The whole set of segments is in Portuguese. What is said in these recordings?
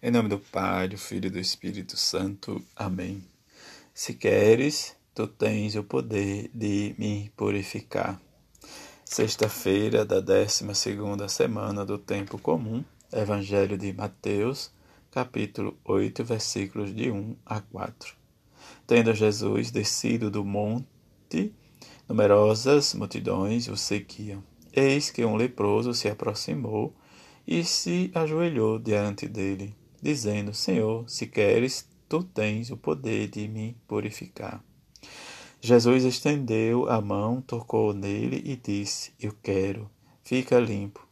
Em nome do Pai, do Filho e do Espírito Santo. Amém. Se queres, tu tens o poder de me purificar. Sexta-feira da 12 segunda semana do tempo comum. Evangelho de Mateus, capítulo 8, versículos de 1 a 4. Tendo Jesus descido do monte, numerosas multidões o seguiam. Eis que um leproso se aproximou e se ajoelhou diante dele dizendo: Senhor, se queres, tu tens o poder de me purificar. Jesus estendeu a mão, tocou nele e disse: Eu quero, fica limpo.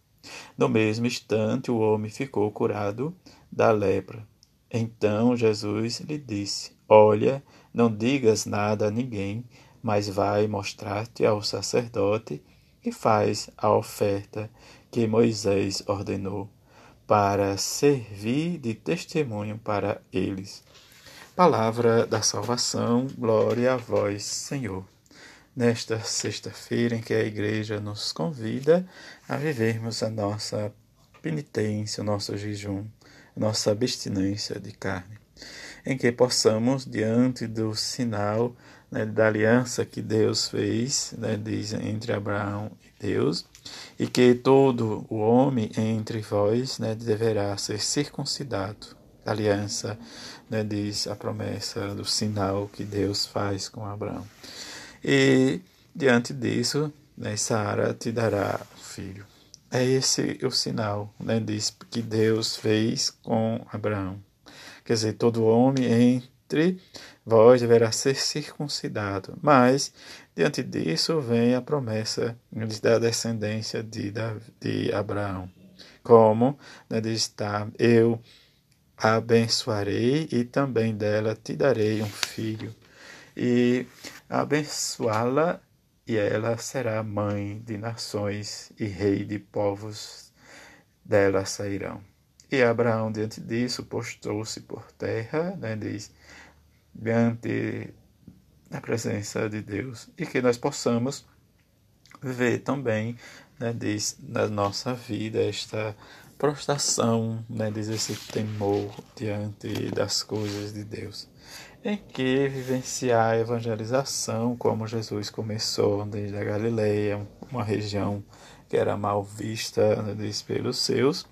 No mesmo instante, o homem ficou curado da lepra. Então Jesus lhe disse: Olha, não digas nada a ninguém, mas vai mostrar-te ao sacerdote e faz a oferta que Moisés ordenou para servir de testemunho para eles. Palavra da salvação, glória a vós, Senhor. Nesta sexta-feira em que a Igreja nos convida a vivermos a nossa penitência, o nosso jejum, nossa abstinência de carne, em que possamos, diante do sinal né, da aliança que Deus fez, né, diz entre Abraão e Deus, e que todo o homem entre vós né, deverá ser circuncidado. Aliança né, diz a promessa do sinal que Deus faz com Abraão. E diante disso, né, Sara te dará filho. É esse o sinal, né, diz que Deus fez com Abraão. Quer dizer, todo homem entre vós deverá ser circuncidado. Mas, diante disso, vem a promessa da descendência de, de Abraão. Como né, está, eu abençoarei e também dela te darei um filho. E abençoá-la, e ela será mãe de nações e rei de povos dela sairão. E Abraão, diante disso, postou-se por terra, né, diz, diante da presença de Deus e que nós possamos ver também, né, diz, na nossa vida esta prostração, né, diz esse temor diante das coisas de Deus, em que vivenciar a evangelização como Jesus começou desde a Galileia, uma região que era mal vista né, diz, pelos seus,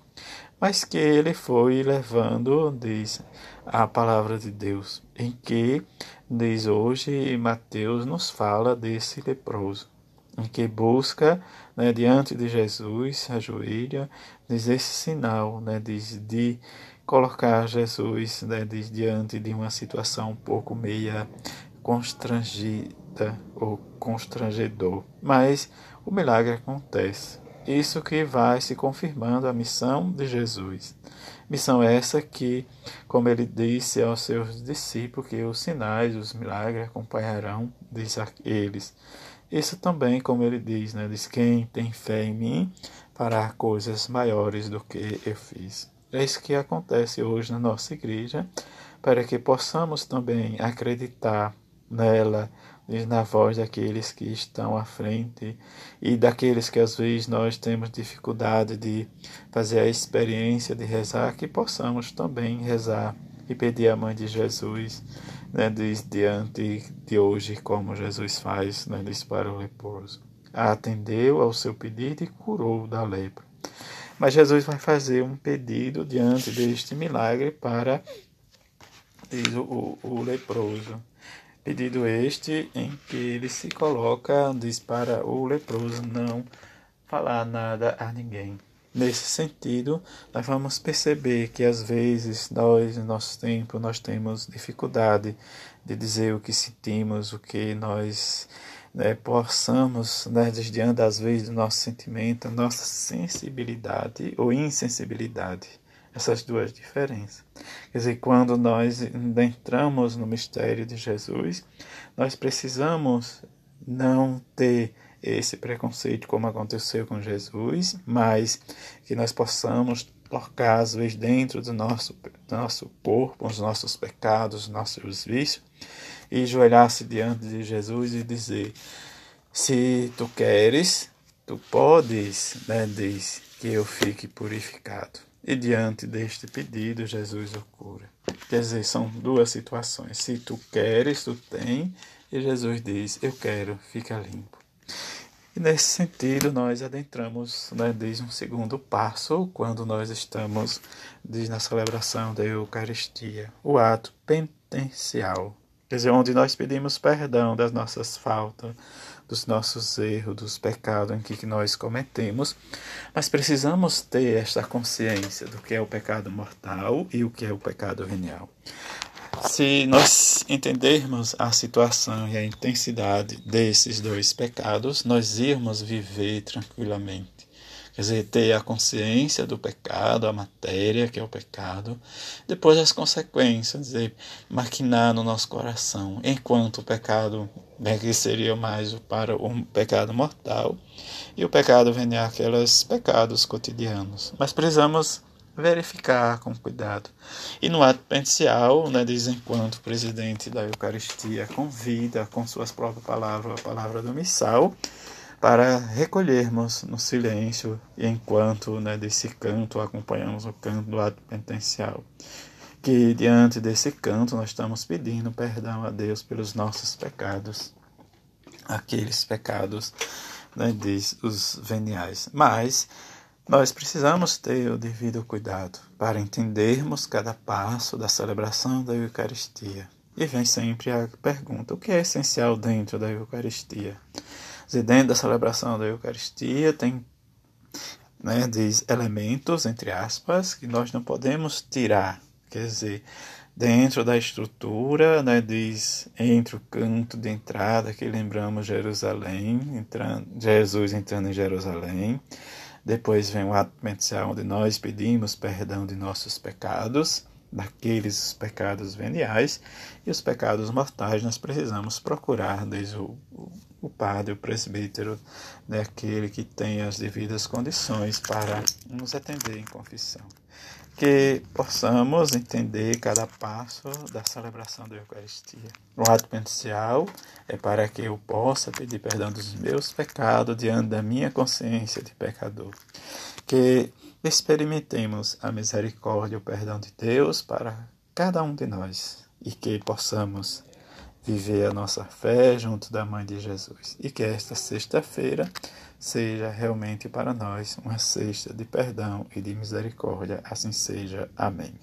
mas que ele foi levando, diz, a palavra de Deus, em que, diz hoje, Mateus nos fala desse leproso, em que busca, né, diante de Jesus, ajoelha, diz esse sinal, né, diz de colocar Jesus né, diz, diante de uma situação um pouco meia constrangida ou constrangedor. Mas o milagre acontece. Isso que vai se confirmando a missão de Jesus. Missão essa que, como ele disse aos seus discípulos, que os sinais, os milagres acompanharão, diz a eles. Isso também, como ele diz, né, diz quem tem fé em mim fará coisas maiores do que eu fiz. É isso que acontece hoje na nossa igreja, para que possamos também acreditar nela, diz na voz daqueles que estão à frente e daqueles que às vezes nós temos dificuldade de fazer a experiência de rezar, que possamos também rezar e pedir a mãe de Jesus, né, diz, diante de hoje, como Jesus faz, né, diz para o leproso. Atendeu ao seu pedido e curou da lepra. Mas Jesus vai fazer um pedido diante deste milagre para diz, o, o leproso. Pedido este em que ele se coloca, diz para o leproso não falar nada a ninguém. Nesse sentido, nós vamos perceber que às vezes nós, no nosso tempo, nós temos dificuldade de dizer o que sentimos, o que nós né, possamos, né, diante às vezes do nosso sentimento, nossa sensibilidade ou insensibilidade essas duas diferenças. Quer dizer, quando nós entramos no mistério de Jesus, nós precisamos não ter esse preconceito como aconteceu com Jesus, mas que nós possamos tocar às vezes dentro do nosso, do nosso corpo, os nossos pecados, os nossos vícios, e ajoelhar-se diante de Jesus e dizer: Se tu queres, tu podes, né, diz, que eu fique purificado. E diante deste pedido, Jesus o cura. Quer dizer, são duas situações. Se tu queres, tu tem, e Jesus diz: Eu quero, fica limpo. E nesse sentido, nós adentramos, né, desde um segundo passo, quando nós estamos diz, na celebração da Eucaristia, o ato penitencial. Quer dizer, onde nós pedimos perdão das nossas faltas, dos nossos erros, dos pecados em que nós cometemos, mas precisamos ter esta consciência do que é o pecado mortal e o que é o pecado venial. Se nós entendermos a situação e a intensidade desses dois pecados, nós irmos viver tranquilamente. Ter a consciência do pecado, a matéria que é o pecado, depois as consequências, dizer, maquinar no nosso coração, enquanto o pecado né, que seria mais para o pecado mortal e o pecado venial, aqueles pecados cotidianos. Mas precisamos verificar com cuidado. E no ato penitencial, né, diz enquanto o presidente da Eucaristia convida com suas próprias palavras a palavra do missal, para recolhermos no silêncio e enquanto né, desse canto acompanhamos o canto do ato penitencial. Que diante desse canto nós estamos pedindo perdão a Deus pelos nossos pecados, aqueles pecados, né, diz os veniais. Mas nós precisamos ter o devido cuidado para entendermos cada passo da celebração da Eucaristia. E vem sempre a pergunta: o que é essencial dentro da Eucaristia? Dentro da celebração da Eucaristia tem né, diz elementos, entre aspas, que nós não podemos tirar. Quer dizer, dentro da estrutura, né, diz entre o canto de entrada que lembramos Jerusalém, entrando, Jesus entrando em Jerusalém. Depois vem o ato penitencial onde nós pedimos perdão de nossos pecados, daqueles pecados veniais, e os pecados mortais nós precisamos procurar desde o, o padre, o presbítero, né, aquele que tem as devidas condições para nos atender em confissão. Que possamos entender cada passo da celebração da Eucaristia. O ato penitencial é para que eu possa pedir perdão dos meus pecados diante da minha consciência de pecador. Que experimentemos a misericórdia e o perdão de Deus para cada um de nós e que possamos viver a nossa fé junto da Mãe de Jesus. E que esta sexta-feira seja realmente para nós uma sexta de perdão e de misericórdia. Assim seja. Amém.